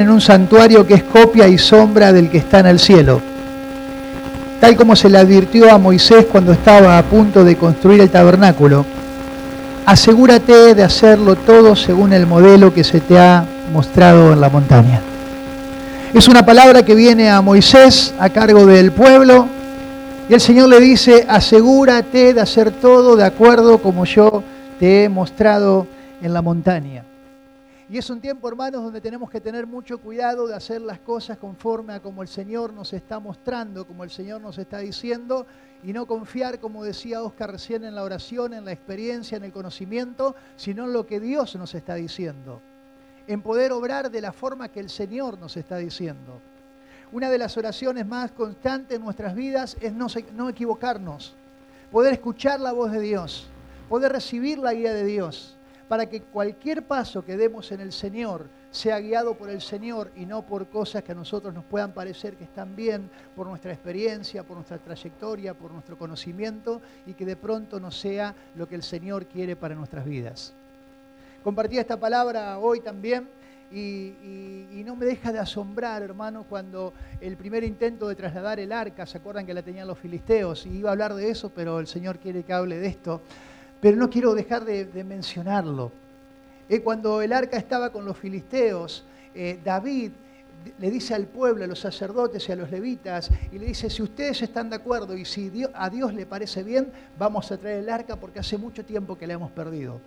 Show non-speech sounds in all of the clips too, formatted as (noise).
en un santuario que es copia y sombra del que está en el cielo. Tal como se le advirtió a Moisés cuando estaba a punto de construir el tabernáculo, asegúrate de hacerlo todo según el modelo que se te ha mostrado en la montaña. Es una palabra que viene a Moisés a cargo del pueblo y el Señor le dice, asegúrate de hacer todo de acuerdo como yo te he mostrado en la montaña. Y es un tiempo, hermanos, donde tenemos que tener mucho cuidado de hacer las cosas conforme a como el Señor nos está mostrando, como el Señor nos está diciendo, y no confiar, como decía Oscar recién en la oración, en la experiencia, en el conocimiento, sino en lo que Dios nos está diciendo. En poder obrar de la forma que el Señor nos está diciendo. Una de las oraciones más constantes en nuestras vidas es no, no equivocarnos, poder escuchar la voz de Dios, poder recibir la guía de Dios para que cualquier paso que demos en el Señor sea guiado por el Señor y no por cosas que a nosotros nos puedan parecer que están bien, por nuestra experiencia, por nuestra trayectoria, por nuestro conocimiento y que de pronto no sea lo que el Señor quiere para nuestras vidas. Compartí esta palabra hoy también y, no me deja de asombrar, hermano, cuando el primer intento de trasladar el arca, ¿se acuerdan que la tenían los filisteos? Y iba a hablar de eso, pero el Señor quiere que hable de esto. Pero no quiero dejar de, mencionarlo. Eh, cuando el arca estaba con los filisteos, eh, David le dice al pueblo, a los sacerdotes y a los levitas, y le dice, si ustedes están de acuerdo y si a Dios le parece bien, vamos a traer el arca porque hace mucho tiempo que la hemos perdido.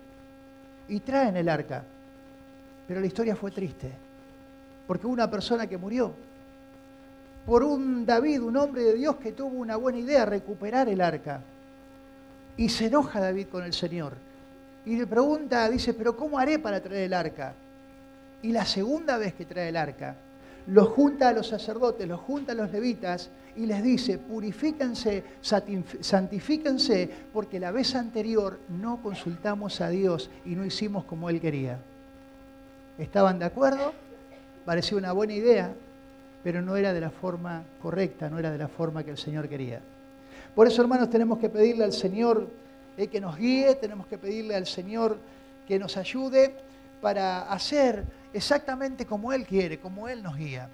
Y traen el arca. Pero la historia fue triste, porque hubo una persona que murió. Por un David, un hombre de Dios que tuvo una buena idea, recuperar el arca. Y se enoja David con el Señor. Y le pregunta, dice, pero ¿cómo haré para traer el arca? Y la segunda vez que trae el arca, lo junta a los sacerdotes, lo junta a los levitas y les dice, purifíquense, santifíquense, porque la vez anterior no consultamos a Dios y no hicimos como Él quería. ¿Estaban de acuerdo? Parecía una buena idea, pero no era de la forma correcta, no era de la forma que el Señor quería. Por eso, hermanos, tenemos que pedirle al Señor eh, que nos guíe, tenemos que pedirle al Señor que nos ayude para hacer exactamente como Él quiere, como Él nos guía.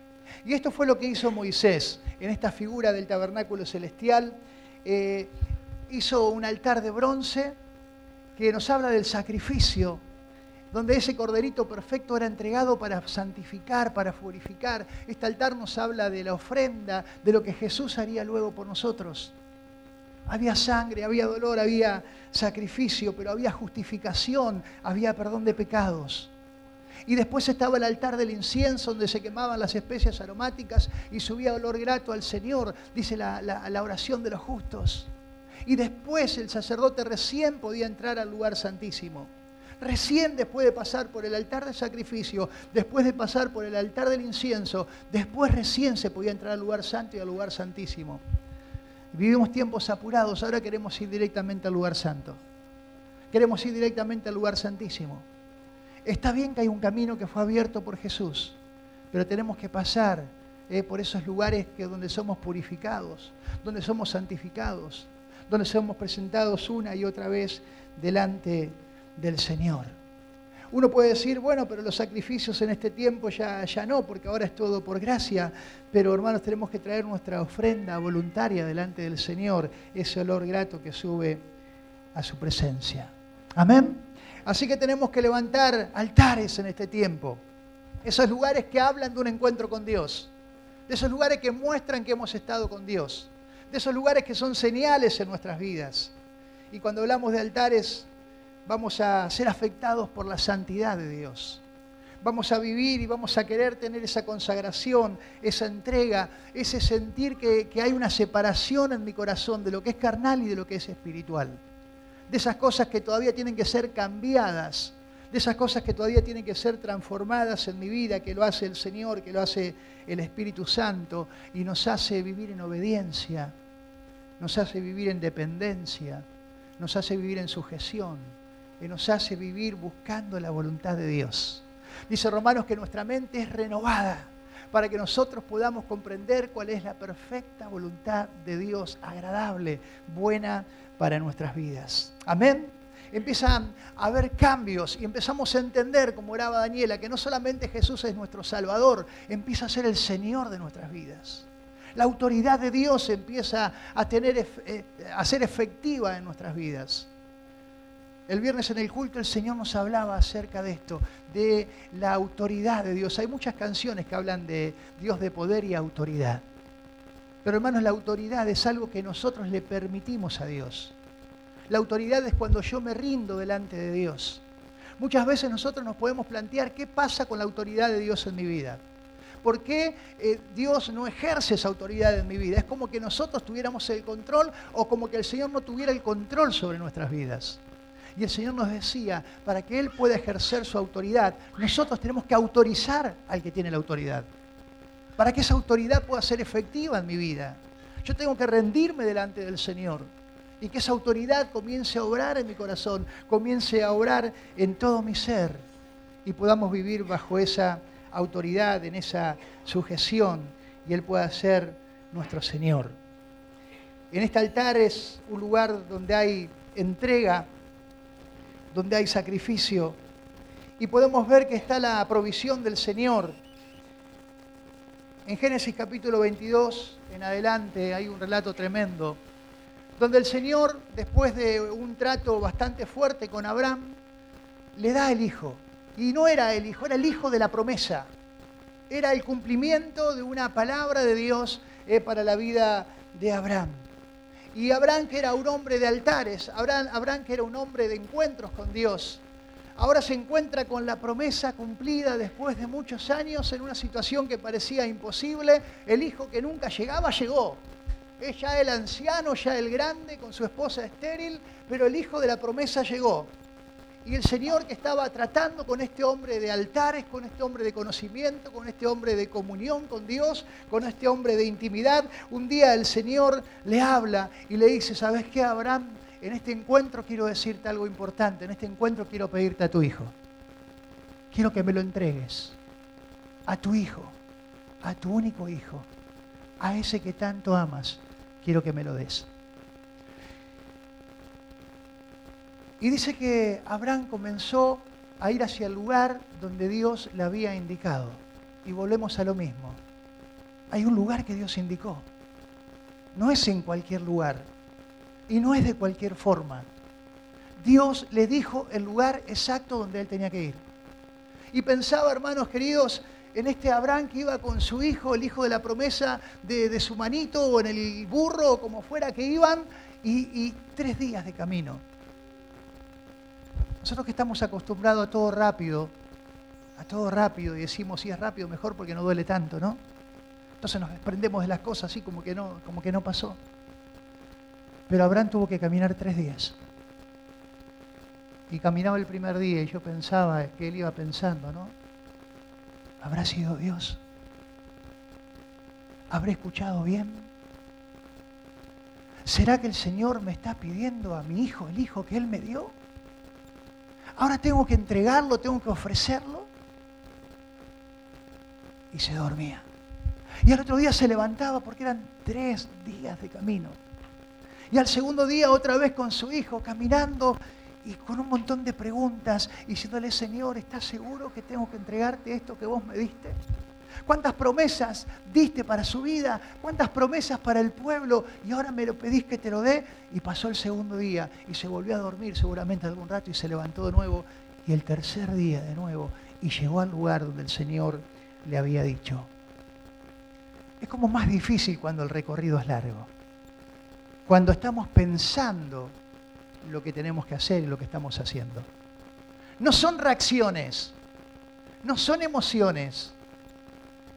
Y esto fue lo que hizo Moisés en esta figura del tabernáculo celestial. Eh, hizo un altar de bronce que nos habla del sacrificio, donde ese corderito perfecto era entregado para santificar, para purificar. Este altar nos habla de la ofrenda, de lo que Jesús haría luego por nosotros. Había sangre, había dolor, había sacrificio, pero había justificación, había perdón de pecados. Y después estaba el altar del incienso donde se quemaban las especias aromáticas y subía olor grato al Señor, dice la, oración de los justos. Y después el sacerdote recién podía entrar al lugar santísimo. Recién después de pasar por el altar de sacrificio, después de pasar por el altar del incienso, después recién se podía entrar al lugar santo y al lugar santísimo. Vivimos tiempos apurados, ahora queremos ir directamente al lugar santo. Queremos ir directamente al lugar santísimo. Está bien que hay un camino que fue abierto por Jesús, pero tenemos que pasar eh, por esos lugares que, donde somos purificados, donde somos santificados, donde somos presentados una y otra vez delante del Señor. Uno puede decir, bueno, pero los sacrificios en este tiempo ya, ya no, porque ahora es todo por gracia. Pero hermanos, tenemos que traer nuestra ofrenda voluntaria delante del Señor, ese olor grato que sube a su presencia. Amén. Así que tenemos que levantar altares en este tiempo. Esos lugares que hablan de un encuentro con Dios. De esos lugares que muestran que hemos estado con Dios. De esos lugares que son señales en nuestras vidas. Y cuando hablamos de altares, vamos a ser afectados por la santidad de Dios. Vamos a vivir y vamos a querer tener esa consagración, esa entrega, ese sentir que, hay una separación en mi corazón de lo que es carnal y de lo que es espiritual. De esas cosas que todavía tienen que ser cambiadas, de esas cosas que todavía tienen que ser transformadas en mi vida, que lo hace el Señor, que lo hace el Espíritu Santo y nos hace vivir en obediencia, nos hace vivir en dependencia, nos hace vivir en sujeción que nos hace vivir buscando la voluntad de Dios. Dice Romanos que nuestra mente es renovada para que nosotros podamos comprender cuál es la perfecta voluntad de Dios, agradable, buena para nuestras vidas. Amén. empiezan a haber cambios y empezamos a entender, como oraba Daniela, que no solamente Jesús es nuestro Salvador, empieza a ser el Señor de nuestras vidas. La autoridad de Dios empieza a, tener, eh, a ser efectiva en nuestras vidas. El viernes en el culto el Señor nos hablaba acerca de esto, de la autoridad de Dios. Hay muchas canciones que hablan de Dios de poder y autoridad. Pero hermanos, la autoridad es algo que nosotros le permitimos a Dios. La autoridad es cuando yo me rindo delante de Dios. Muchas veces nosotros nos podemos plantear qué pasa con la autoridad de Dios en mi vida. ¿Por qué eh, Dios no ejerce esa autoridad en mi vida? Es como que nosotros tuviéramos el control o como que el Señor no tuviera el control sobre nuestras vidas. Y el Señor nos decía, para que Él pueda ejercer su autoridad, nosotros tenemos que autorizar al que tiene la autoridad para que esa autoridad pueda ser efectiva en mi vida. Yo tengo que rendirme delante del Señor y que esa autoridad comience a obrar en mi corazón, comience a obrar en todo mi ser y podamos vivir bajo esa autoridad, en esa sujeción y Él pueda ser nuestro Señor. En este altar es un lugar donde hay entrega, donde hay sacrificio y podemos ver que está la provisión del Señor en Génesis capítulo 22 en adelante hay un relato tremendo, donde el Señor, después de un trato bastante fuerte con Abraham, le da el hijo. Y no era el hijo, era el hijo de la promesa. Era el cumplimiento de una palabra de Dios eh, para la vida de Abraham. Y Abraham que era un hombre de altares, Abraham, Abraham que era un hombre de encuentros con Dios, ahora se encuentra con la promesa cumplida después de muchos años en una situación que parecía imposible. El hijo que nunca llegaba llegó. Es ya el anciano, ya el grande, con su esposa estéril, pero el hijo de la promesa llegó. Y el Señor que estaba tratando con este hombre de altares, con este hombre de conocimiento, con este hombre de comunión con Dios, con este hombre de intimidad, un día el Señor le habla y le dice, ¿sabes qué, Abraham? en este encuentro quiero decirte algo importante, en este encuentro quiero pedirte a tu hijo. Quiero que me lo entregues, a tu hijo, a tu único hijo, a ese que tanto amas, quiero que me lo des. Y dice que Abraham comenzó a ir hacia el lugar donde Dios le había indicado. Y volvemos a lo mismo. Hay un lugar que Dios indicó. No es en cualquier lugar. Y no es de cualquier forma. Dios le dijo el lugar exacto donde él tenía que ir. Y pensaba, hermanos queridos, en este Abraham que iba con su hijo, el hijo de la promesa de, su manito, o en el burro, o como fuera que iban, y, y tres días de camino. Nosotros que estamos acostumbrados a todo rápido, a todo rápido, y decimos si es rápido mejor porque no duele tanto, ¿no? Entonces nos desprendemos de las cosas así como que no, como que no pasó. Pero Abraham tuvo que caminar tres días. Y caminaba el primer día y yo pensaba que él iba pensando, ¿no? ¿Habrá sido Dios? ¿Habré escuchado bien? ¿Será que el Señor me está pidiendo a mi hijo el hijo que Él me dio? Ahora tengo que entregarlo, tengo que ofrecerlo. Y se dormía. Y al otro día se levantaba porque eran tres días de camino. Y al segundo día otra vez con su hijo caminando y con un montón de preguntas, diciéndole, Señor, ¿estás seguro que tengo que entregarte esto que vos me diste? ¿Cuántas promesas diste para su vida? ¿Cuántas promesas para el pueblo? Y ahora me lo pedís que te lo dé. Y pasó el segundo día y se volvió a dormir seguramente algún rato y se levantó de nuevo. Y el tercer día de nuevo y llegó al lugar donde el Señor le había dicho. Es como más difícil cuando el recorrido es largo cuando estamos pensando lo que tenemos que hacer y lo que estamos haciendo. No son reacciones, no son emociones.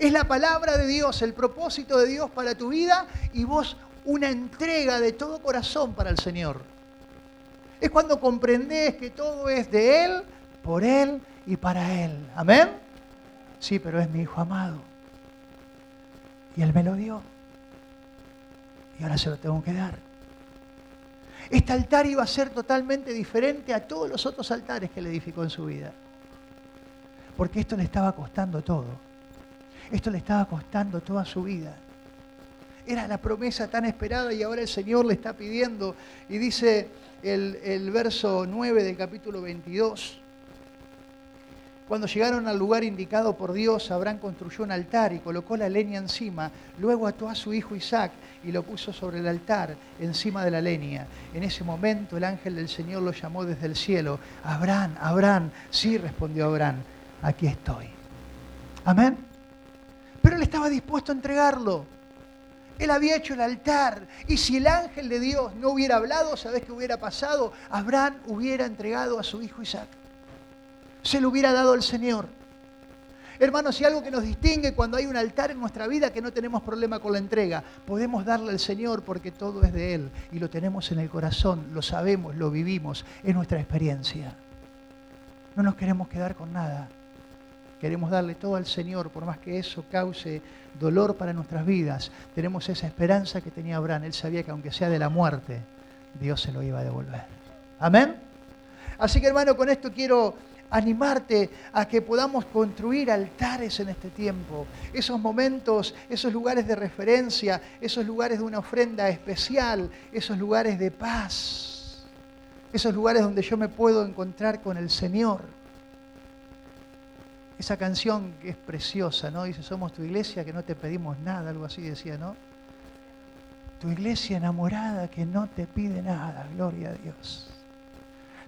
Es la palabra de Dios, el propósito de Dios para tu vida y vos una entrega de todo corazón para el Señor. Es cuando comprendés que todo es de Él, por Él y para Él. Amén. Sí, pero es mi Hijo amado. Y Él me lo dio y ahora se lo tengo que dar. Este altar iba a ser totalmente diferente a todos los otros altares que le edificó en su vida. Porque esto le estaba costando todo. Esto le estaba costando toda su vida. Era la promesa tan esperada y ahora el Señor le está pidiendo. Y dice el, verso 9 del capítulo 22. Cuando llegaron al lugar indicado por Dios, Abraham construyó un altar y colocó la leña encima. Luego ató a su hijo Isaac y lo puso sobre el altar, encima de la leña. En ese momento el ángel del Señor lo llamó desde el cielo. Abraham, Abraham. Sí, respondió Abraham, aquí estoy. Amén. Pero él estaba dispuesto a entregarlo. Él había hecho el altar. Y si el ángel de Dios no hubiera hablado, ¿sabes qué hubiera pasado? Abraham hubiera entregado a su hijo Isaac se lo hubiera dado el Señor. Hermanos, si algo que nos distingue cuando hay un altar en nuestra vida que no tenemos problema con la entrega, podemos darle al Señor porque todo es de Él y lo tenemos en el corazón, lo sabemos, lo vivimos, es nuestra experiencia. No nos queremos quedar con nada. Queremos darle todo al Señor, por más que eso cause dolor para nuestras vidas. Tenemos esa esperanza que tenía Abraham. Él sabía que aunque sea de la muerte, Dios se lo iba a devolver. Amén. Así que hermano, con esto quiero animarte a que podamos construir altares en este tiempo. Esos momentos, esos lugares de referencia, esos lugares de una ofrenda especial, esos lugares de paz, esos lugares donde yo me puedo encontrar con el Señor. Esa canción que es preciosa, ¿no? Dice, somos tu iglesia que no te pedimos nada, algo así decía, ¿no? Tu iglesia enamorada que no te pide nada, gloria a Dios.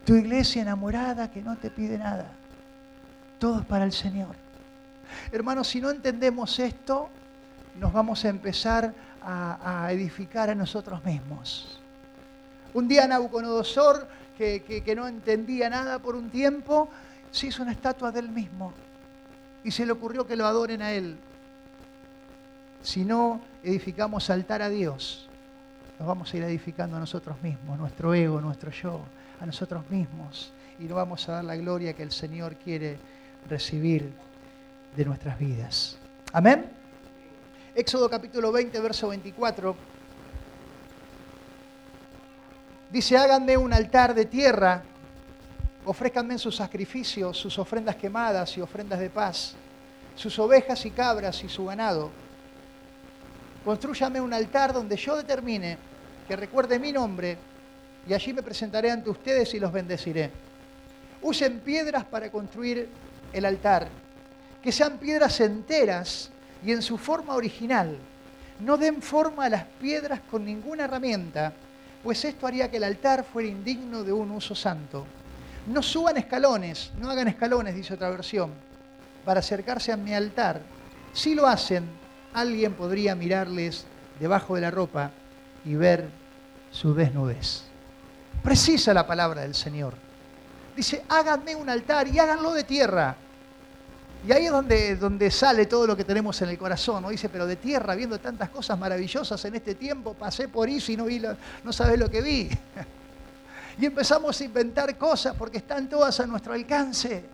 Tu iglesia enamorada que no te pide nada. Todo es para el Señor. Hermanos, si no entendemos esto, nos vamos a empezar a, edificar a nosotros mismos. Un día Nabucodonosor, que, que no entendía nada por un tiempo, se hizo una estatua del mismo y se le ocurrió que lo adoren a él. Si no edificamos altar a Dios, nos vamos a ir edificando a nosotros mismos, nuestro ego, nuestro yo, a nosotros mismos y no vamos a dar la gloria que el Señor quiere recibir de nuestras vidas. Amén. Éxodo capítulo 20, verso 24. Dice, háganme un altar de tierra, ofrézcanme sus sacrificios, sus ofrendas quemadas y ofrendas de paz, sus ovejas y cabras y su ganado. Construyame un altar donde yo determine que recuerde mi nombre y allí me presentaré ante ustedes y los bendeciré. Usen piedras para construir el altar, que sean piedras enteras y en su forma original. No den forma a las piedras con ninguna herramienta, pues esto haría que el altar fuera indigno de un uso santo. No suban escalones, no hagan escalones, dice otra versión, para acercarse a mi altar. Si lo hacen, alguien podría mirarles debajo de la ropa y ver su desnudez. Precisa la palabra del Señor. Dice, háganme un altar y háganlo de tierra. Y ahí es donde, donde sale todo lo que tenemos en el corazón. ¿no? Dice, pero de tierra, viendo tantas cosas maravillosas en este tiempo, pasé por eso y no, vi no sabes lo que vi. (laughs) y empezamos a inventar cosas porque están todas a nuestro alcance.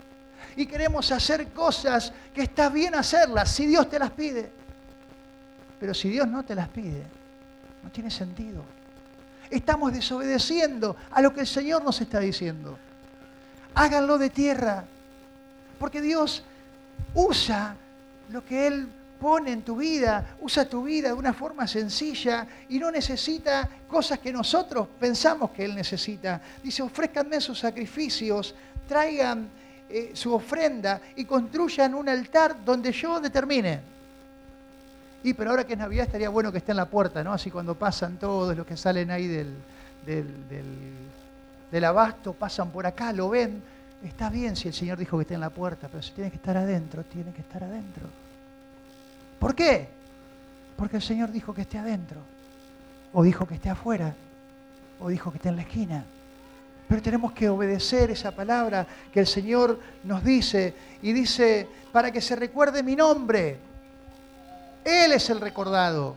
Y queremos hacer cosas que está bien hacerlas si Dios te las pide. Pero si Dios no te las pide, no tiene sentido estamos desobedeciendo a lo que el Señor nos está diciendo. Háganlo de tierra, porque Dios usa lo que Él pone en tu vida, usa tu vida de una forma sencilla y no necesita cosas que nosotros pensamos que Él necesita. Dice, ofrezcanme sus sacrificios, traigan eh, su ofrenda y construyan un altar donde yo determine. Y pero ahora que es Navidad estaría bueno que esté en la puerta, ¿no? Así cuando pasan todos los que salen ahí del, del, abasto, pasan por acá, lo ven. Está bien si el Señor dijo que esté en la puerta, pero si tiene que estar adentro, tiene que estar adentro. ¿Por qué? Porque el Señor dijo que esté adentro, o dijo que esté afuera, o dijo que esté en la esquina. Pero tenemos que obedecer esa palabra que el Señor nos dice y dice, para que se recuerde mi nombre, él es el recordado,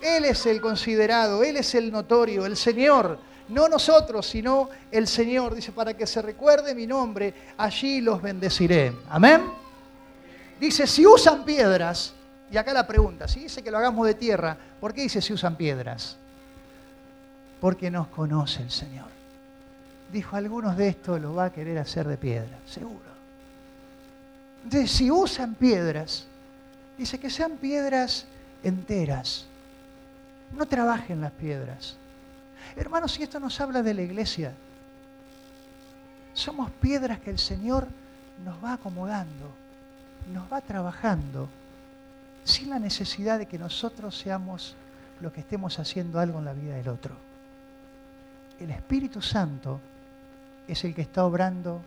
Él es el considerado, Él es el notorio, el Señor. No nosotros, sino el Señor. Dice, para que se recuerde mi nombre, allí los bendeciré. Amén. Dice, si usan piedras, y acá la pregunta, si dice que lo hagamos de tierra, ¿por qué dice si usan piedras? Porque nos conoce el Señor. Dijo, algunos de estos lo va a querer hacer de piedra, seguro. Entonces, si usan piedras, Dice que sean piedras enteras. no trabajen las piedras. Hermanos, si esto nos habla de la iglesia, somos piedras que el Señor nos va acomodando, nos va trabajando, sin la necesidad de que nosotros seamos los que estemos haciendo algo en la vida del otro. El Espíritu Santo es el que está obrando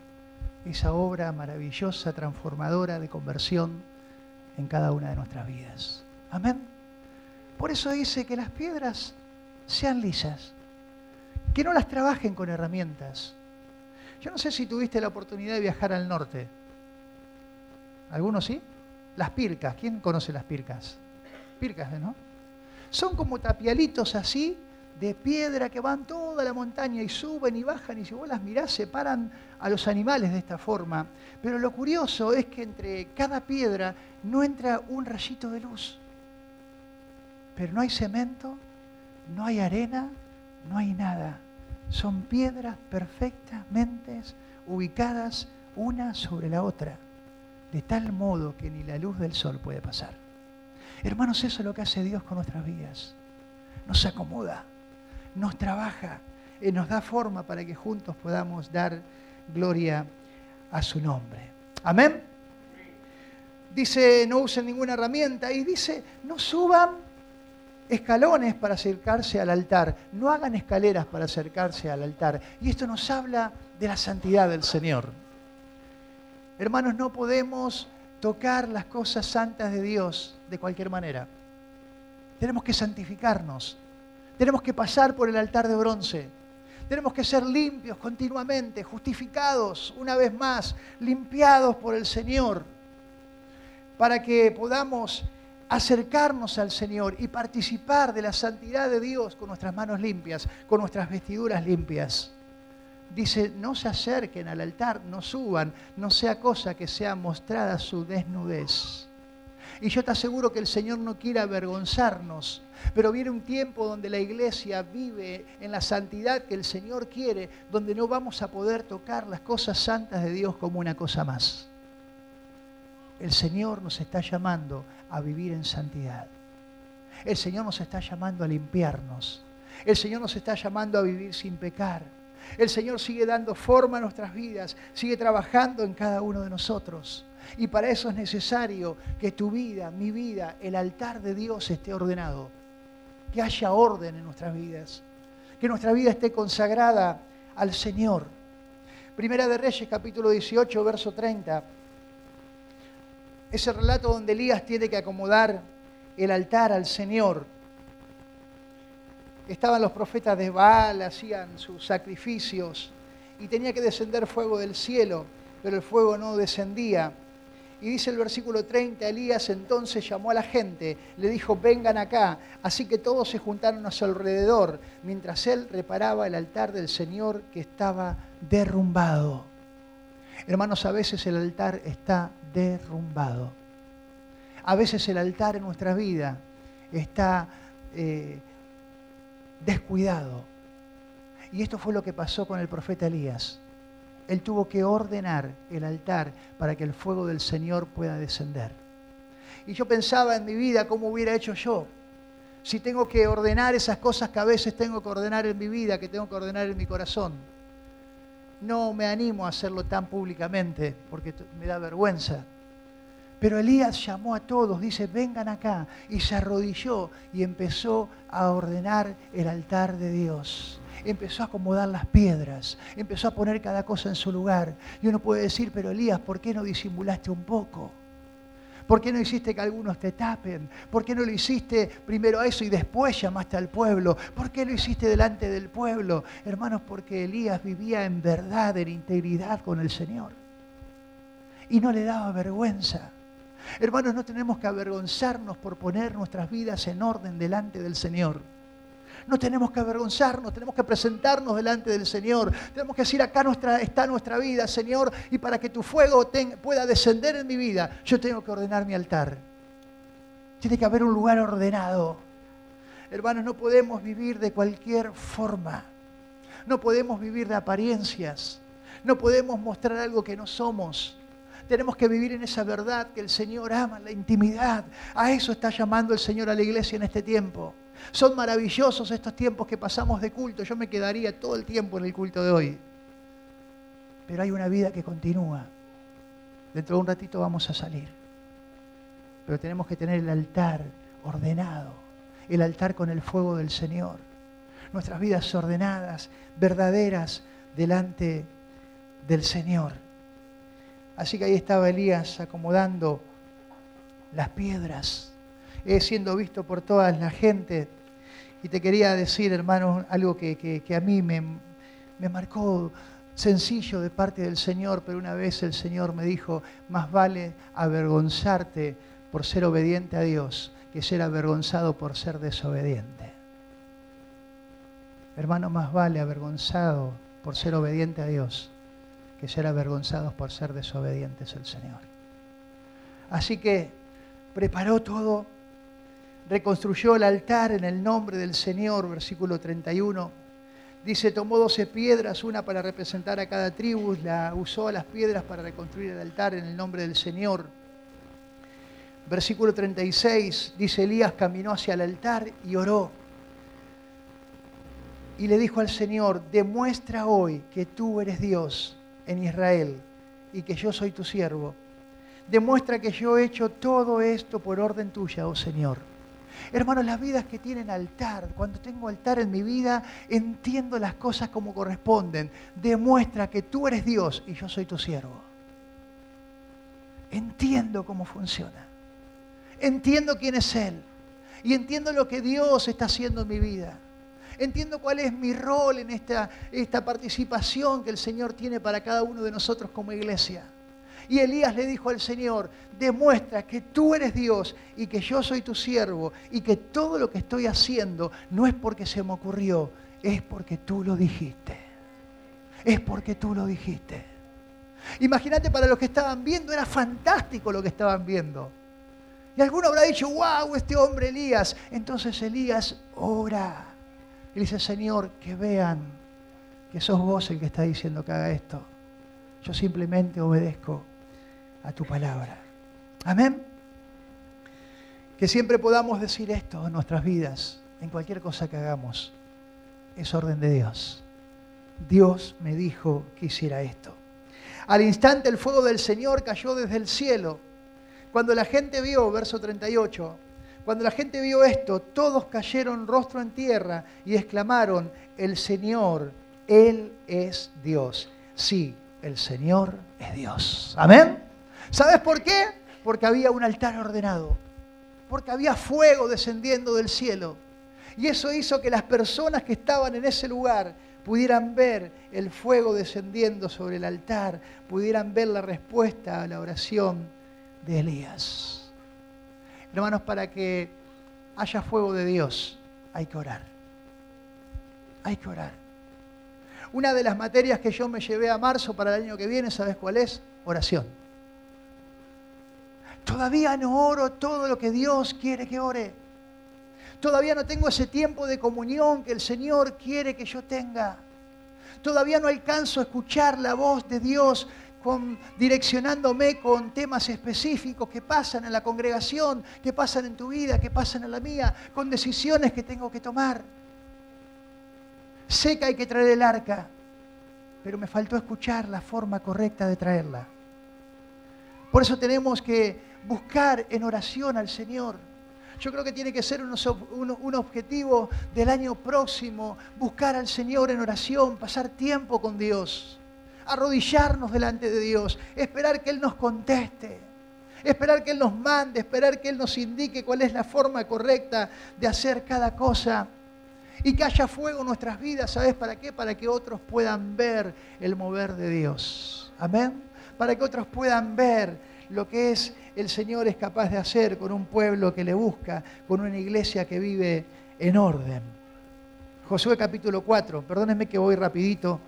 esa obra maravillosa, transformadora de conversión en cada una de nuestras vidas. Amén. Por eso dice que las piedras sean lisas, que no las trabajen con herramientas. Yo no sé si tuviste la oportunidad de viajar al norte. ¿Algunos sí? Las pircas. ¿Quién conoce las pircas? Pircas, ¿no? Son como tapialitos así de piedra que van toda la montaña y suben y bajan y si vos las mirás separan a los animales de esta forma. Pero lo curioso es que entre cada piedra no entra un rayito de luz. Pero no hay cemento, no hay arena, no hay nada. Son piedras perfectamente ubicadas una sobre la otra, de tal modo que ni la luz del sol puede pasar. Hermanos, eso es lo que hace Dios con nuestras vidas. Nos acomoda nos trabaja, y nos da forma para que juntos podamos dar gloria a su nombre. Amén. Dice, no usen ninguna herramienta y dice, no suban escalones para acercarse al altar, no hagan escaleras para acercarse al altar. Y esto nos habla de la santidad del Señor. Hermanos, no podemos tocar las cosas santas de Dios de cualquier manera. Tenemos que santificarnos. Tenemos que pasar por el altar de bronce. Tenemos que ser limpios continuamente, justificados una vez más, limpiados por el Señor, para que podamos acercarnos al Señor y participar de la santidad de Dios con nuestras manos limpias, con nuestras vestiduras limpias. Dice, no se acerquen al altar, no suban, no sea cosa que sea mostrada su desnudez. Y yo te aseguro que el Señor no quiere avergonzarnos, pero viene un tiempo donde la iglesia vive en la santidad que el Señor quiere, donde no vamos a poder tocar las cosas santas de Dios como una cosa más. El Señor nos está llamando a vivir en santidad. El Señor nos está llamando a limpiarnos. El Señor nos está llamando a vivir sin pecar. El Señor sigue dando forma a nuestras vidas, sigue trabajando en cada uno de nosotros. Y para eso es necesario que tu vida, mi vida, el altar de Dios esté ordenado. Que haya orden en nuestras vidas. Que nuestra vida esté consagrada al Señor. Primera de Reyes, capítulo 18, verso 30. Ese relato donde Elías tiene que acomodar el altar al Señor. Estaban los profetas de Baal, hacían sus sacrificios y tenía que descender fuego del cielo, pero el fuego no descendía. Y dice el versículo 30, Elías entonces llamó a la gente, le dijo, vengan acá. Así que todos se juntaron a su alrededor, mientras él reparaba el altar del Señor que estaba derrumbado. Hermanos, a veces el altar está derrumbado. A veces el altar en nuestra vida está eh, descuidado. Y esto fue lo que pasó con el profeta Elías. Él tuvo que ordenar el altar para que el fuego del Señor pueda descender. Y yo pensaba en mi vida cómo hubiera hecho yo. Si tengo que ordenar esas cosas que a veces tengo que ordenar en mi vida, que tengo que ordenar en mi corazón. No me animo a hacerlo tan públicamente porque me da vergüenza. Pero Elías llamó a todos, dice, vengan acá. Y se arrodilló y empezó a ordenar el altar de Dios empezó a acomodar las piedras, empezó a poner cada cosa en su lugar. Y uno puede decir, pero Elías, ¿por qué no disimulaste un poco? ¿Por qué no hiciste que algunos te tapen? ¿Por qué no lo hiciste primero eso y después llamaste al pueblo? ¿Por qué lo hiciste delante del pueblo? Hermanos, porque Elías vivía en verdad, en integridad con el Señor. Y no le daba vergüenza. Hermanos, no tenemos que avergonzarnos por poner nuestras vidas en orden delante del Señor. No tenemos que avergonzarnos, tenemos que presentarnos delante del Señor. Tenemos que decir, acá está nuestra vida, Señor, y para que tu fuego pueda descender en mi vida, yo tengo que ordenar mi altar. Tiene que haber un lugar ordenado. Hermanos, no podemos vivir de cualquier forma. No podemos vivir de apariencias. No podemos mostrar algo que no somos. Tenemos que vivir en esa verdad que el Señor ama, la intimidad. A eso está llamando el Señor a la iglesia en este tiempo Son maravillosos estos tiempos que pasamos de culto. Yo me quedaría todo el tiempo en el culto de hoy. Pero hay una vida que continúa. Dentro de un ratito vamos a salir. Pero tenemos que tener el altar ordenado. El altar con el fuego del Señor. Nuestras vidas ordenadas, verdaderas, delante del Señor. Así que ahí estaba Elías acomodando las piedras, eh, siendo visto por toda la gente. Y te quería decir, hermano, algo que, a mí me, me marcó sencillo de parte del Señor, pero una vez el Señor me dijo, más vale avergonzarte por ser obediente a Dios que ser avergonzado por ser desobediente. Hermano, más vale avergonzado por ser obediente a Dios que ser avergonzados por ser desobedientes al Señor. Así que preparó todo, reconstruyó el altar en el nombre del Señor, versículo 31. Dice, tomó doce piedras, una para representar a cada tribu, la usó a las piedras para reconstruir el altar en el nombre del Señor. Versículo 36, dice, Elías caminó hacia el altar y oró. Y le dijo al Señor, demuestra hoy que tú eres Dios en Israel y que yo soy tu siervo demuestra que yo he hecho todo esto por orden tuya, oh Señor. Hermanos, las vidas que tienen altar, cuando tengo altar en mi vida, entiendo las cosas como corresponden. Demuestra que tú eres Dios y yo soy tu siervo. Entiendo cómo funciona. Entiendo quién es Él. Y entiendo lo que Dios está haciendo en mi vida. Entiendo cuál es mi rol en esta, esta participación que el Señor tiene para cada uno de nosotros como iglesia. Y Elías le dijo al Señor, demuestra que tú eres Dios y que yo soy tu siervo y que todo lo que estoy haciendo no es porque se me ocurrió, es porque tú lo dijiste. Es porque tú lo dijiste. Imagínate para los que estaban viendo, era fantástico lo que estaban viendo. Y alguno habrá dicho, wow, este hombre Elías. Entonces Elías ora. Y dice, Señor, que vean que sos vos el que está diciendo que haga esto. Yo simplemente obedezco a tu palabra. Amén. Que siempre podamos decir esto en nuestras vidas, en cualquier cosa que hagamos. Es orden de Dios. Dios me dijo que hiciera esto. Al instante el fuego del Señor cayó desde el cielo. Cuando la gente vio, verso 38, cuando la gente vio esto, todos cayeron rostro en tierra y exclamaron, el Señor, Él es Dios. Sí, el Señor es Dios. Amén. ¿Sabes por qué? Porque había un altar ordenado, porque había fuego descendiendo del cielo. Y eso hizo que las personas que estaban en ese lugar pudieran ver el fuego descendiendo sobre el altar, pudieran ver la respuesta a la oración de Elías. Hermanos, para que haya fuego de Dios hay que orar. Hay que orar. Una de las materias que yo me llevé a marzo para el año que viene, ¿sabes cuál es? Oración. Todavía no oro todo lo que Dios quiere que ore. Todavía no tengo ese tiempo de comunión que el Señor quiere que yo tenga. Todavía no alcanzo a escuchar la voz de Dios con, direccionándome con temas específicos que pasan en la congregación, que pasan en tu vida, que pasan en la mía, con decisiones que tengo que tomar. Sé que hay que traer el arca, pero me faltó escuchar la forma correcta de traerla. Por eso tenemos que buscar en oración al Señor. Yo creo que tiene que ser un, objetivo del año próximo, buscar al Señor en oración, pasar tiempo con Dios, arrodillarnos delante de Dios, esperar que Él nos conteste, esperar que Él nos mande, esperar que Él nos indique cuál es la forma correcta de hacer cada cosa y que haya fuego en nuestras vidas. ¿Sabes para qué? Para que otros puedan ver el mover de Dios. Amén. Para que otros puedan ver lo que es el Señor es capaz de hacer con un pueblo que le busca, con una iglesia que vive en orden. Josué capítulo 4, perdónenme que voy rapidito.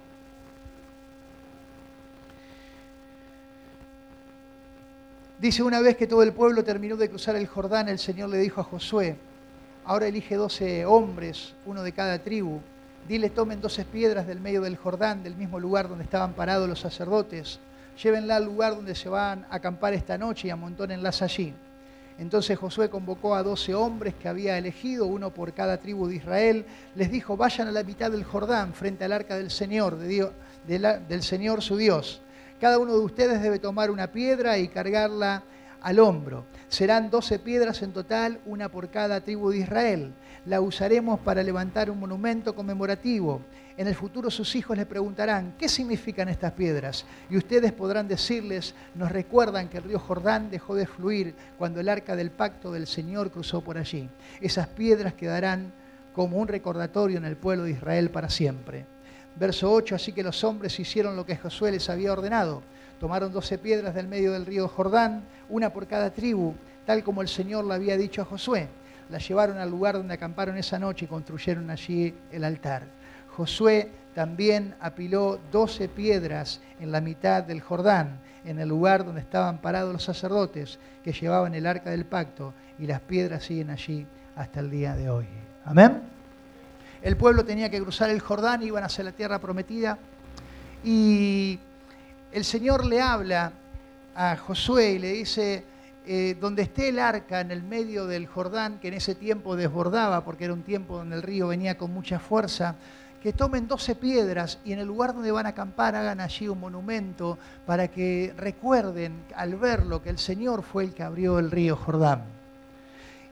Dice, una vez que todo el pueblo terminó de cruzar el Jordán, el Señor le dijo a Josué, ahora elige doce hombres, uno de cada tribu, dile tomen doce piedras del medio del Jordán, del mismo lugar donde estaban parados los sacerdotes, llévenla al lugar donde se van a acampar esta noche y amontónenlas allí. Entonces Josué convocó a doce hombres que había elegido, uno por cada tribu de Israel. Les dijo, vayan a la mitad del Jordán, frente al arca del Señor, del Señor su Dios. Cada uno de ustedes debe tomar una piedra y cargarla al hombro. Serán doce piedras en total, una por cada tribu de Israel. La usaremos para levantar un monumento conmemorativo. En el futuro sus hijos les preguntarán, ¿qué significan estas piedras? Y ustedes podrán decirles, nos recuerdan que el río Jordán dejó de fluir cuando el arca del pacto del Señor cruzó por allí. Esas piedras quedarán como un recordatorio en el pueblo de Israel para siempre. Verso 8, así que los hombres hicieron lo que Josué les había ordenado. Tomaron doce piedras del medio del río Jordán, una por cada tribu, tal como el Señor le había dicho a Josué. Las llevaron al lugar donde acamparon esa noche y construyeron allí el altar. Josué también apiló doce piedras en la mitad del Jordán, en el lugar donde estaban parados los sacerdotes que llevaban el arca del pacto, y las piedras siguen allí hasta el día de hoy. Amén. El pueblo tenía que cruzar el Jordán, iban hacia la tierra prometida, y el Señor le habla a Josué y le dice, eh, donde esté el arca en el medio del Jordán, que en ese tiempo desbordaba, porque era un tiempo donde el río venía con mucha fuerza, que tomen 12 piedras y en el lugar donde van a acampar hagan allí un monumento para que recuerden al verlo que el Señor fue el que abrió el río Jordán.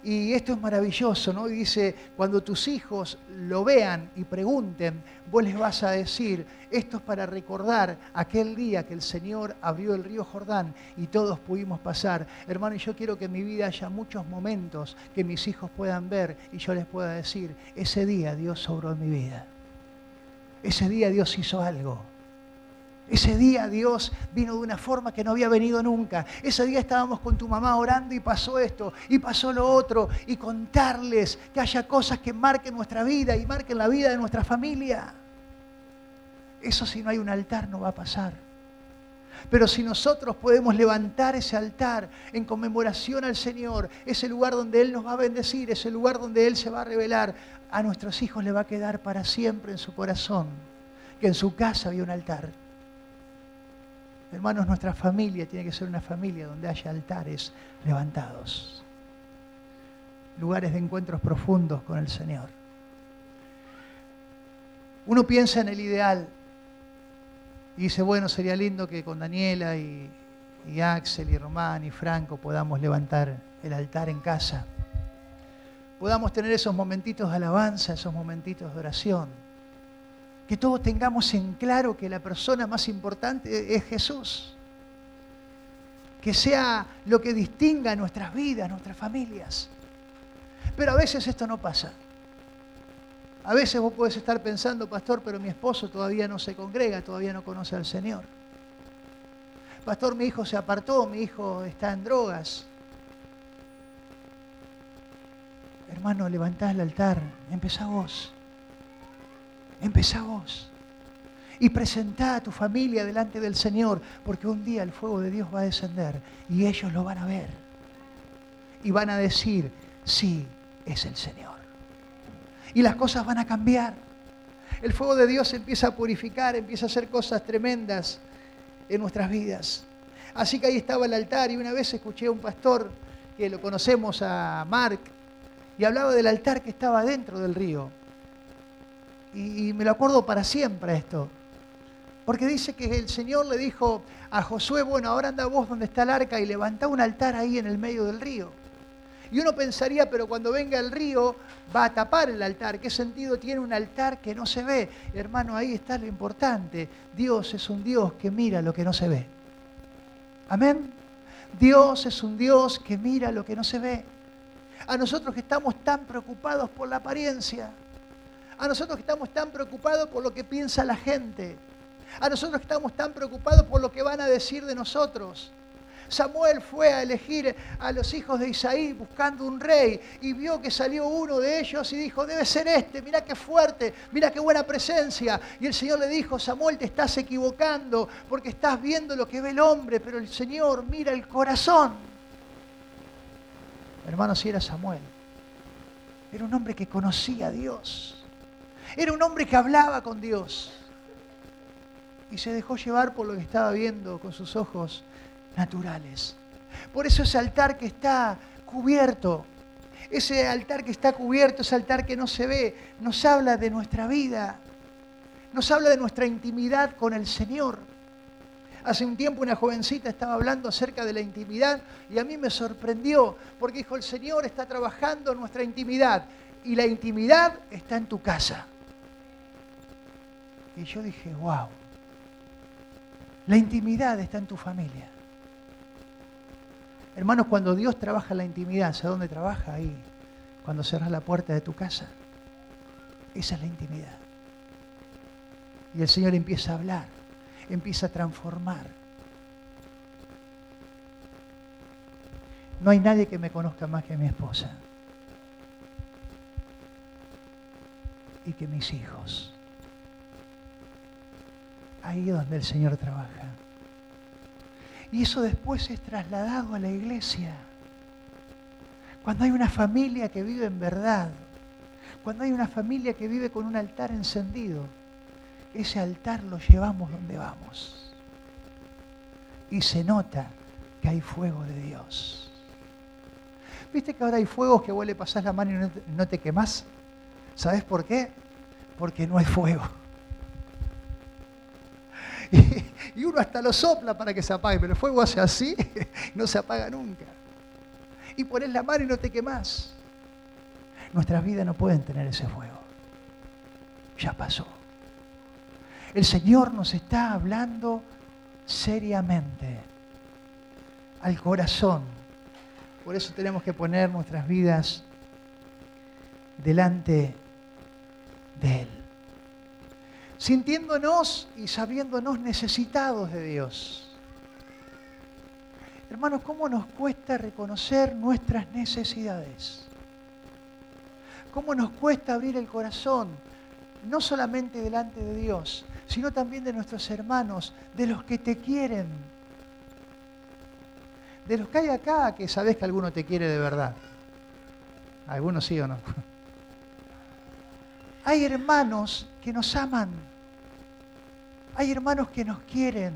Y esto es maravilloso, ¿no? dice, cuando tus hijos lo vean y pregunten, vos les vas a decir, esto es para recordar aquel día que el Señor abrió el río Jordán y todos pudimos pasar. Hermano, y yo quiero que en mi vida haya muchos momentos que mis hijos puedan ver y yo les pueda decir, ese día Dios sobró en mi vida. Ese día Dios hizo algo. Ese día Dios vino de una forma que no había venido nunca. Ese día estábamos con tu mamá orando y pasó esto y pasó lo otro. Y contarles que haya cosas que marquen nuestra vida y marquen la vida de nuestra familia. Eso si no hay un altar no va a pasar. Pero si nosotros podemos levantar ese altar en conmemoración al Señor, ese lugar donde Él nos va a bendecir, ese lugar donde Él se va a revelar, a nuestros hijos le va a quedar para siempre en su corazón que en su casa había un altar. Hermanos, nuestra familia tiene que ser una familia donde haya altares levantados, lugares de encuentros profundos con el Señor. Uno piensa en el ideal y dice, bueno, sería lindo que con Daniela y, y Axel y Román y Franco podamos levantar el altar en casa podamos tener esos momentitos de alabanza, esos momentitos de oración. Que todos tengamos en claro que la persona más importante es Jesús. Que sea lo que distinga nuestras vidas, nuestras familias. Pero a veces esto no pasa. A veces vos puedes estar pensando, pastor, pero mi esposo todavía no se congrega, todavía no conoce al Señor. Pastor, mi hijo se apartó, mi hijo está en drogas. Hermano, levantá el altar, empezá vos. Empezá vos. Y presentá a tu familia delante del Señor, porque un día el fuego de Dios va a descender y ellos lo van a ver. Y van a decir, sí, es el Señor. Y las cosas van a cambiar. El fuego de Dios empieza a purificar, empieza a hacer cosas tremendas en nuestras vidas. Así que ahí estaba el altar y una vez escuché a un pastor que lo conocemos a Mark, y hablaba del altar que estaba dentro del río. Y, me lo acuerdo para siempre esto. Porque dice que el Señor le dijo a Josué, bueno, ahora anda vos donde está el arca y levanta un altar ahí en el medio del río. Y uno pensaría, pero cuando venga el río va a tapar el altar. ¿Qué sentido tiene un altar que no se ve? Hermano, ahí está lo importante. Dios es un Dios que mira lo que no se ve. Amén. Dios es un Dios que mira lo que no se ve a nosotros que estamos tan preocupados por la apariencia, a nosotros que estamos tan preocupados por lo que piensa la gente, a nosotros que estamos tan preocupados por lo que van a decir de nosotros. Samuel fue a elegir a los hijos de Isaí buscando un rey y vio que salió uno de ellos y dijo, debe ser este, mira qué fuerte, mira qué buena presencia. Y el Señor le dijo, Samuel, te estás equivocando porque estás viendo lo que ve el hombre, pero el Señor mira el corazón. Hermano, si era Samuel. Era un hombre que conocía a Dios. Era un hombre que hablaba con Dios. Y se dejó llevar por lo que estaba viendo con sus ojos naturales. Por eso ese altar que está cubierto. Ese altar que está cubierto, ese altar que no se ve, nos habla de nuestra vida, nos habla de nuestra intimidad con el Señor. Hace un tiempo una jovencita estaba hablando acerca de la intimidad y a mí me sorprendió porque dijo, el Señor está trabajando en nuestra intimidad y la intimidad está en tu casa. Y yo dije, wow, la intimidad está en tu familia. Hermanos, cuando Dios trabaja la intimidad, ¿sabe dónde trabaja? Ahí, cuando cerras la puerta de tu casa. Esa es la intimidad. Y el Señor empieza a hablar, empieza a transformar. No hay nadie que me conozca más que mi esposa. Y que mis hijos. Ahí es donde el Señor trabaja. Y eso después es trasladado a la iglesia. Cuando hay una familia que vive en verdad, cuando hay una familia que vive con un altar encendido, ese altar lo llevamos donde vamos. Y se nota que hay fuego de Dios. ¿Viste que ahora hay fuegos que vos le pasás la mano y no te, quemás? ¿Sabes por qué? Porque no hay fuego. (laughs) y uno hasta lo sopla para que se apague, pero el fuego hace así, (laughs) no se apaga nunca. Y pones la mano y no te quemas. Nuestras vidas no pueden tener ese fuego. Ya pasó. El Señor nos está hablando seriamente al corazón. Por eso tenemos que poner nuestras vidas delante de Él sintiéndonos y sabiéndonos necesitados de Dios. Hermanos, ¿cómo nos cuesta reconocer nuestras necesidades? ¿Cómo nos cuesta abrir el corazón, no solamente delante de Dios, sino también de nuestros hermanos, de los que te quieren? De los que hay acá, que sabes que alguno te quiere de verdad. Algunos sí o no. Hay hermanos que nos aman. Hay hermanos que nos quieren.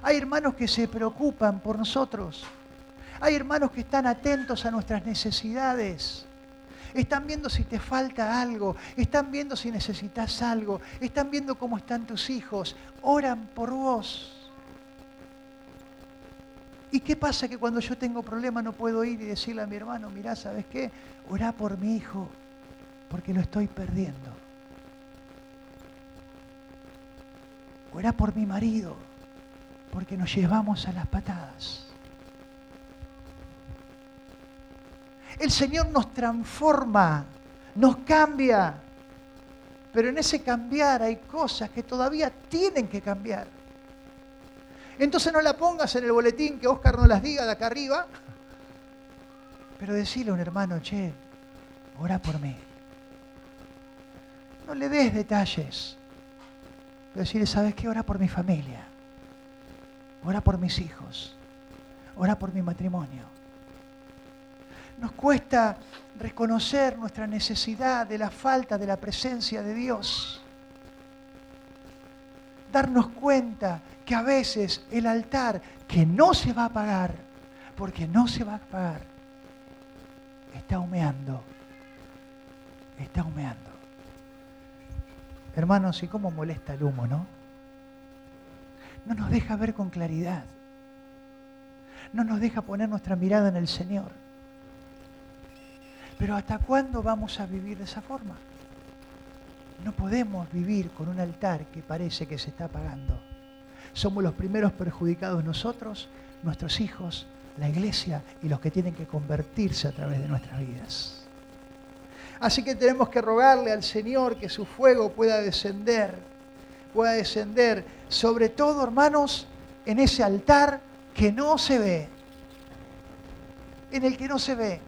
Hay hermanos que se preocupan por nosotros. Hay hermanos que están atentos a nuestras necesidades. Están viendo si te falta algo. Están viendo si necesitas algo. Están viendo cómo están tus hijos. Oran por vos. ¿Y qué pasa que cuando yo tengo problemas no puedo ir y decirle a mi hermano, mirá, ¿sabes qué? Orá por mi hijo porque lo estoy perdiendo. O era por mi marido, porque nos llevamos a las patadas. El Señor nos transforma, nos cambia, pero en ese cambiar hay cosas que todavía tienen que cambiar. Entonces no la pongas en el boletín que Oscar no las diga de acá arriba, pero decirle a un hermano, che, ora por mí. No le des detalles. Pero decirle, ¿sabes qué? Ora por mi familia. Ora por mis hijos. Ora por mi matrimonio. Nos cuesta reconocer nuestra necesidad de la falta de la presencia de Dios. Darnos cuenta que a veces el altar que no se va a apagar, porque no se va a apagar, está humeando. Está humeando. Hermanos, ¿y cómo molesta el humo, no? No nos deja ver con claridad. No nos deja poner nuestra mirada en el Señor. Pero ¿hasta cuándo vamos a vivir de esa forma? No podemos vivir con un altar que parece que se está apagando. Somos los primeros perjudicados nosotros, nuestros hijos, la iglesia y los que tienen que convertirse a través de nuestras vidas. Así que tenemos que rogarle al Señor que su fuego pueda descender, pueda descender, sobre todo, hermanos, en ese altar que no se ve, en el que no se ve,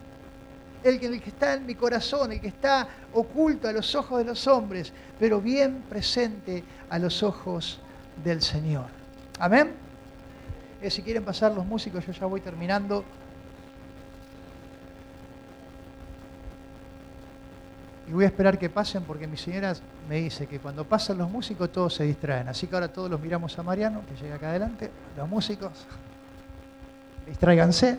el que, el que está en mi corazón, el que está oculto a los ojos de los hombres, pero bien presente a los ojos del Señor. Amén. Eh, si quieren pasar los músicos, yo ya voy terminando. y voy a esperar que pasen porque mi señora me dice que cuando pasan los músicos todos se distraen. Así que ahora todos los miramos a Mariano, que llega acá adelante, los músicos, distráiganse.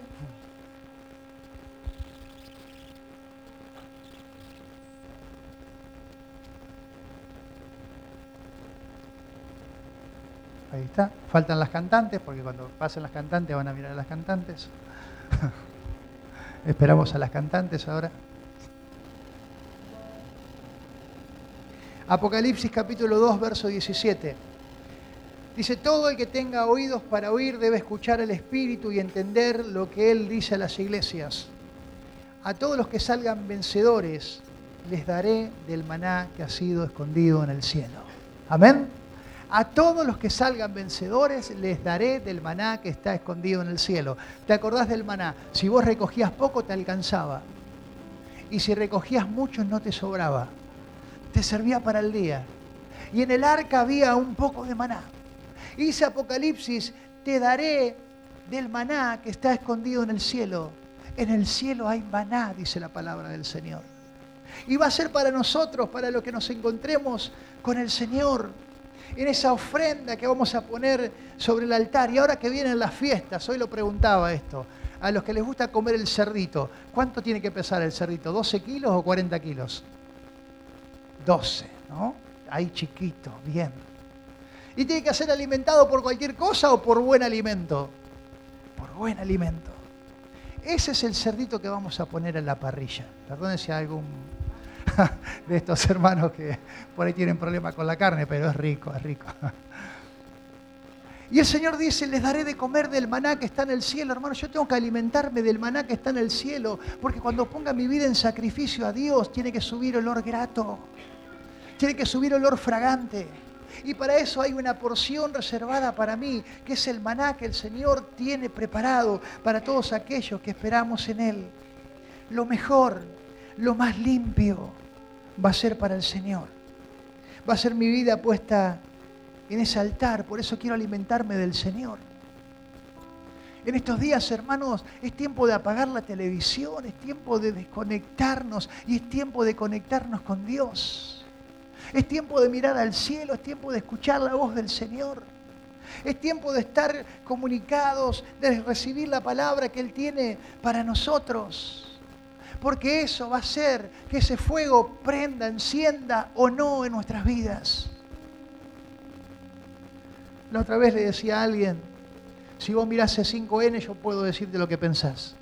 Ahí está. Faltan las cantantes, porque cuando pasen las cantantes van a mirar a las cantantes. (laughs) Esperamos a las cantantes ahora. Apocalipsis capítulo 2, verso 17. Dice, todo el que tenga oídos para oír debe escuchar al Espíritu y entender lo que Él dice a las iglesias. A todos los que salgan vencedores les daré del maná que ha sido escondido en el cielo. Amén. A todos los que salgan vencedores les daré del maná que está escondido en el cielo. ¿Te acordás del maná? Si vos recogías poco te alcanzaba. Y si recogías mucho no te sobraba. Te servía para el día. Y en el arca había un poco de maná. Y dice Apocalipsis, te daré del maná que está escondido en el cielo. En el cielo hay maná, dice la palabra del Señor. Y va a ser para nosotros, para los que nos encontremos con el Señor en esa ofrenda que vamos a poner sobre el altar. Y ahora que vienen las fiestas, hoy lo preguntaba esto, a los que les gusta comer el cerdito, ¿cuánto tiene que pesar el cerdito? ¿12 kilos o 40 kilos? 12, ¿no? Ahí chiquito, bien. ¿Y tiene que ser alimentado por cualquier cosa o por buen alimento? Por buen alimento. Ese es el cerdito que vamos a poner en la parrilla. Perdón si hay algún (laughs) de estos hermanos que por ahí tienen problemas con la carne, pero es rico, es rico. Y el Señor dice, les daré de comer del maná que está en el cielo. Hermano, yo tengo que alimentarme del maná que está en el cielo, porque cuando ponga mi vida en sacrificio a Dios, tiene que subir olor grato, tiene que subir olor fragante. Y para eso hay una porción reservada para mí, que es el maná que el Señor tiene preparado para todos aquellos que esperamos en Él. Lo mejor, lo más limpio va a ser para el Señor. Va a ser mi vida puesta en ese altar, por eso quiero alimentarme del Señor. En estos días, hermanos, es tiempo de apagar la televisión, es tiempo de desconectarnos y es tiempo de conectarnos con Dios. Es tiempo de mirar al cielo, es tiempo de escuchar la voz del Señor. Es tiempo de estar comunicados, de recibir la palabra que Él tiene para nosotros porque eso va a hacer que ese fuego prenda, encienda o no en nuestras vidas. La otra vez le decía a alguien, si vos mirás C5N yo puedo decirte lo que pensás.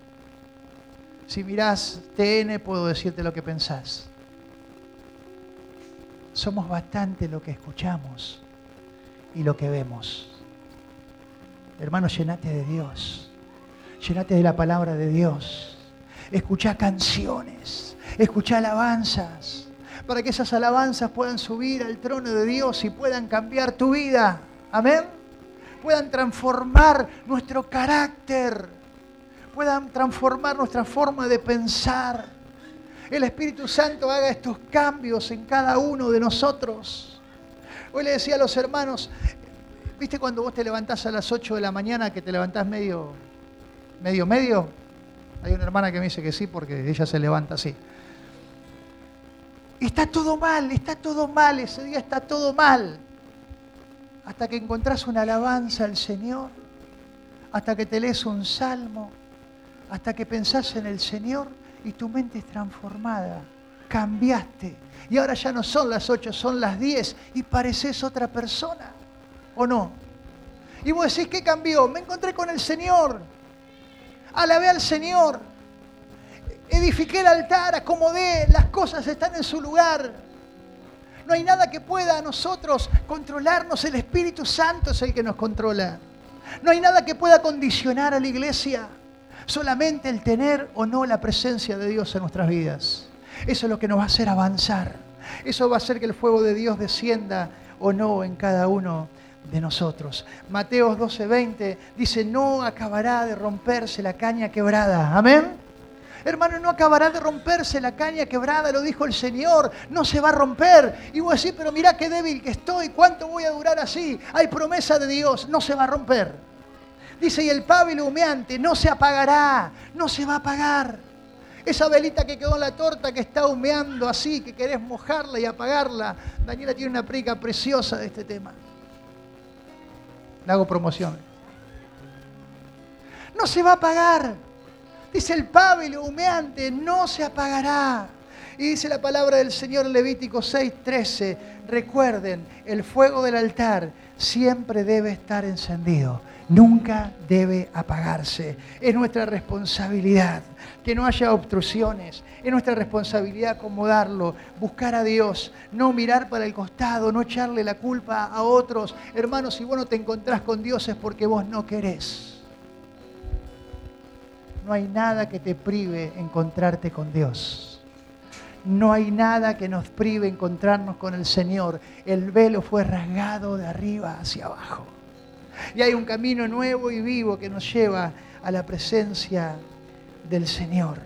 Si mirás TN puedo decirte lo que pensás. Somos bastante lo que escuchamos y lo que vemos. Hermano, llenate de Dios. Llenate de la palabra de Dios escuchá canciones, escuchá alabanzas, para que esas alabanzas puedan subir al trono de Dios y puedan cambiar tu vida. Amén. Puedan transformar nuestro carácter, puedan transformar nuestra forma de pensar. El Espíritu Santo haga estos cambios en cada uno de nosotros. Hoy le decía a los hermanos, ¿viste cuando vos te levantás a las 8 de la mañana que te levantás medio, medio, medio? Hay una hermana que me dice que sí porque ella se levanta así. Está todo mal, está todo mal, ese día está todo mal. Hasta que encontrás una alabanza al Señor, hasta que te lees un salmo, hasta que pensás en el Señor y tu mente es transformada. Cambiaste. Y ahora ya no son las ocho, son las diez y pareces otra persona. ¿O no? Y vos decís, ¿qué cambió? Me encontré con el Señor alabé al Señor, edifiqué el altar, acomodé, las cosas están en su lugar. No hay nada que pueda a nosotros controlarnos, el Espíritu Santo es el que nos controla. No hay nada que pueda condicionar a la iglesia, solamente el tener o no la presencia de Dios en nuestras vidas. Eso es lo que nos va a hacer avanzar. Eso va a hacer que el fuego de Dios descienda o no en cada uno de nosotros. Mateo 12:20 dice, no acabará de romperse la caña quebrada. Amén. Hermano, no acabará de romperse la caña quebrada, lo dijo el Señor, no se va a romper. Y voy a decir, pero mira qué débil que estoy, ¿cuánto voy a durar así? Hay promesa de Dios, no se va a romper. Dice, y el pábilo humeante no se apagará, no se va a apagar. Esa velita que quedó en la torta que está humeando así, que querés mojarla y apagarla. Daniela tiene una prica preciosa de este tema. Le hago promoción. No se va a apagar. Dice el pábilo humeante, no se apagará. Y dice la palabra del Señor en Levítico 6:13, recuerden, el fuego del altar siempre debe estar encendido, nunca debe apagarse. Es nuestra responsabilidad que no haya obstrucciones, es nuestra responsabilidad acomodarlo, buscar a Dios, no mirar para el costado, no echarle la culpa a otros. Hermanos, si vos no te encontrás con Dios es porque vos no querés. No hay nada que te prive encontrarte con Dios. No hay nada que nos prive encontrarnos con el Señor. El velo fue rasgado de arriba hacia abajo. Y hay un camino nuevo y vivo que nos lleva a la presencia del Señor.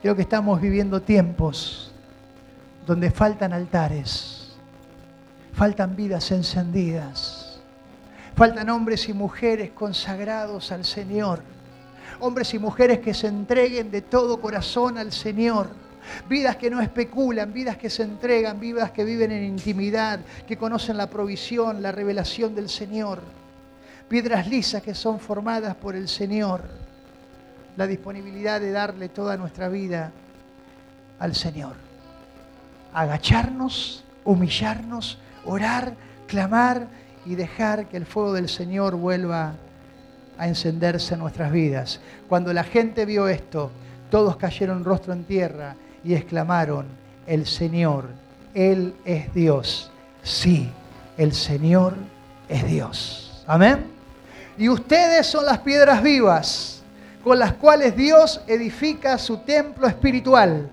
Creo que estamos viviendo tiempos donde faltan altares, faltan vidas encendidas, faltan hombres y mujeres consagrados al Señor hombres y mujeres que se entreguen de todo corazón al Señor. Vidas que no especulan, vidas que se entregan, vidas que viven en intimidad, que conocen la provisión, la revelación del Señor. Piedras lisas que son formadas por el Señor. La disponibilidad de darle toda nuestra vida al Señor. Agacharnos, humillarnos, orar, clamar y dejar que el fuego del Señor vuelva a encenderse en nuestras vidas. Cuando la gente vio esto, todos cayeron rostro en tierra y exclamaron, el Señor, Él es Dios. Sí, el Señor es Dios. Amén. Y ustedes son las piedras vivas con las cuales Dios edifica su templo espiritual.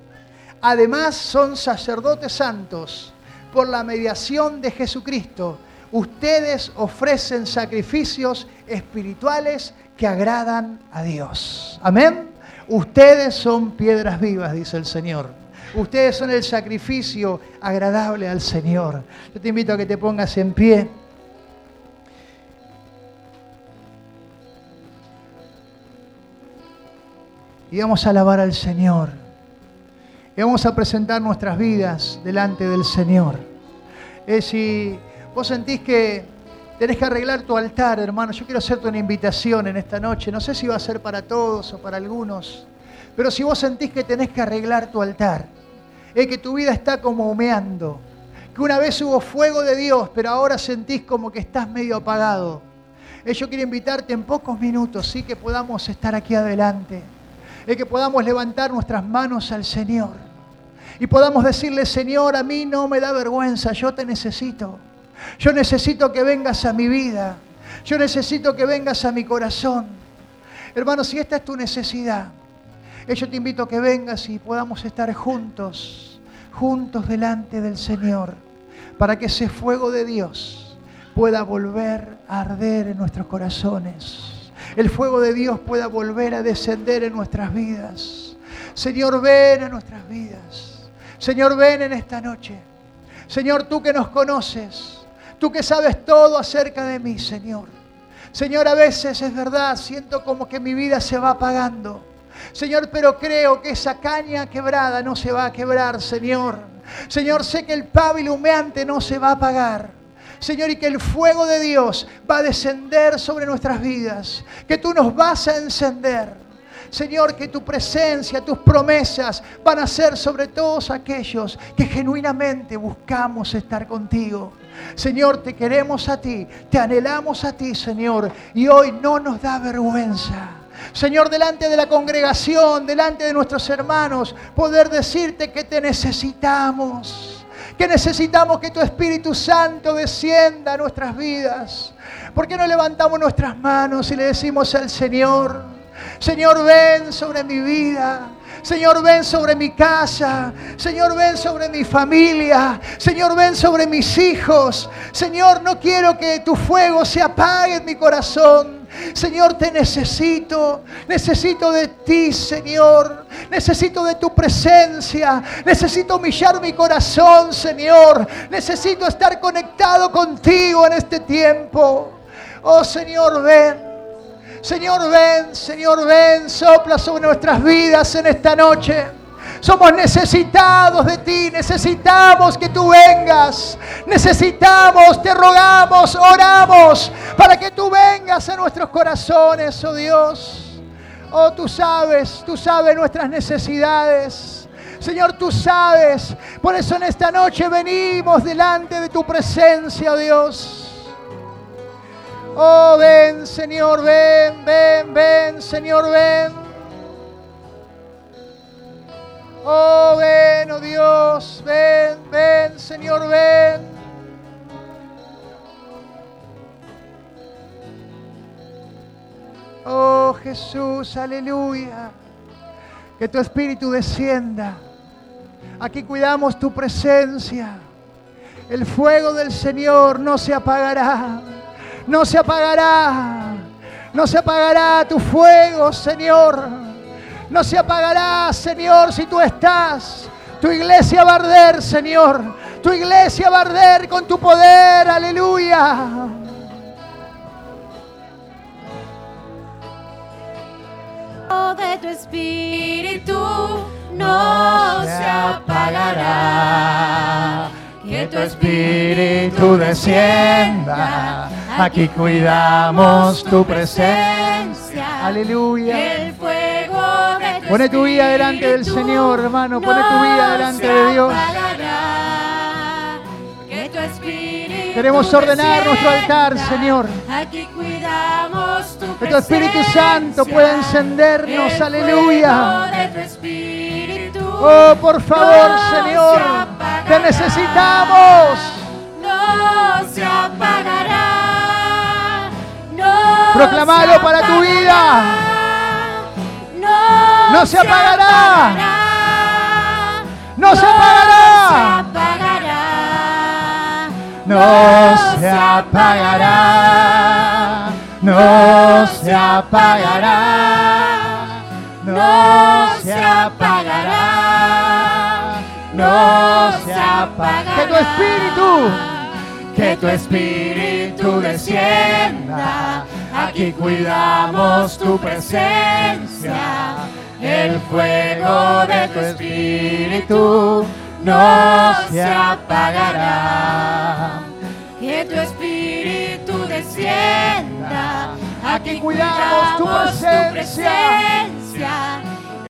Además son sacerdotes santos por la mediación de Jesucristo ustedes ofrecen sacrificios espirituales que agradan a Dios. Amén. Ustedes son piedras vivas, dice el Señor. Ustedes son el sacrificio agradable al Señor. Yo te invito a que te pongas en pie. Y vamos a alabar al Señor. Y vamos a presentar nuestras vidas delante del Señor. Es si Vos sentís que tenés que arreglar tu altar, hermano. Yo quiero hacerte una invitación en esta noche. No sé si va a ser para todos o para algunos. Pero si vos sentís que tenés que arreglar tu altar, es que tu vida está como humeando, que una vez hubo fuego de Dios, pero ahora sentís como que estás medio apagado. Eh, yo quiero invitarte en pocos minutos, sí, que podamos estar aquí adelante. Es que podamos levantar nuestras manos al Señor. Y podamos decirle, Señor, a mí no me da vergüenza, yo te necesito. Yo necesito que vengas a mi vida. Yo necesito que vengas a mi corazón. Hermano, si esta es tu necesidad, eh, yo te invito a que vengas y podamos estar juntos, juntos delante del Señor, para que ese fuego de Dios pueda volver a arder en nuestros corazones. El fuego de Dios pueda volver a descender en nuestras vidas. Señor, ven a nuestras vidas. Señor, ven en esta noche. Señor, tú que nos conoces. Tú que sabes todo acerca de mí, Señor. Señor, a veces es verdad, siento como que mi vida se va apagando. Señor, pero creo que esa caña quebrada no se va a quebrar, Señor. Señor, sé que el pábil humeante no se va a apagar. Señor, y que el fuego de Dios va a descender sobre nuestras vidas, que tú nos vas a encender. Señor, que tu presencia, tus promesas van a ser sobre todos aquellos que genuinamente buscamos estar contigo. Señor, te queremos a ti, te anhelamos a ti, Señor, y hoy no nos da vergüenza. Señor, delante de la congregación, delante de nuestros hermanos, poder decirte que te necesitamos, que necesitamos que tu Espíritu Santo descienda a nuestras vidas. ¿Por qué no levantamos nuestras manos y le decimos al Señor, Señor, ven sobre mi vida? Señor, ven sobre mi casa. Señor, ven sobre mi familia. Señor, ven sobre mis hijos. Señor, no quiero que tu fuego se apague en mi corazón. Señor, te necesito. Necesito de ti, Señor. Necesito de tu presencia. Necesito humillar mi corazón, Señor. Necesito estar conectado contigo en este tiempo. Oh, Señor, ven. Señor, ven, Señor, ven, sopla sobre nuestras vidas en esta noche. Somos necesitados de ti, necesitamos que tú vengas. Necesitamos, te rogamos, oramos para que tú vengas a nuestros corazones, oh Dios. Oh, tú sabes, tú sabes nuestras necesidades. Señor, tú sabes. Por eso en esta noche venimos delante de tu presencia, oh Dios. Oh, ven, Señor, ven, ven, ven, Señor, ven. Oh, ven, oh Dios, ven, ven, Señor, ven. Oh Jesús, aleluya. Que tu espíritu descienda. Aquí cuidamos tu presencia. El fuego del Señor no se apagará. No se apagará. No se apagará tu fuego, Señor. No se apagará, Señor, si tú estás. Tu iglesia va a arder, Señor. Tu iglesia va a arder con tu poder. Aleluya. de tu espíritu no se apagará. Que tu espíritu descienda. Aquí cuidamos tu presencia. Aleluya. El fuego de tu Pone tu vida delante del Señor, hermano. Pone tu vida delante de Dios. Queremos ordenar nuestro altar. Señor. Aquí cuidamos tu Que tu Espíritu Santo pueda encendernos, El aleluya. Oh, por favor, Señor. Te necesitamos. No se apagará. Proclamalo para tu vida. No, No se apagará. No se apagará. No se apagará. No se apagará. No se apagará. No se apagará. Que tu espíritu. que tu espíritu descienda. Aquí cuidamos tu presencia. El fuego de tu espíritu no se apagará. Que tu espíritu descienda. Aquí cuidamos tu presencia. presencia.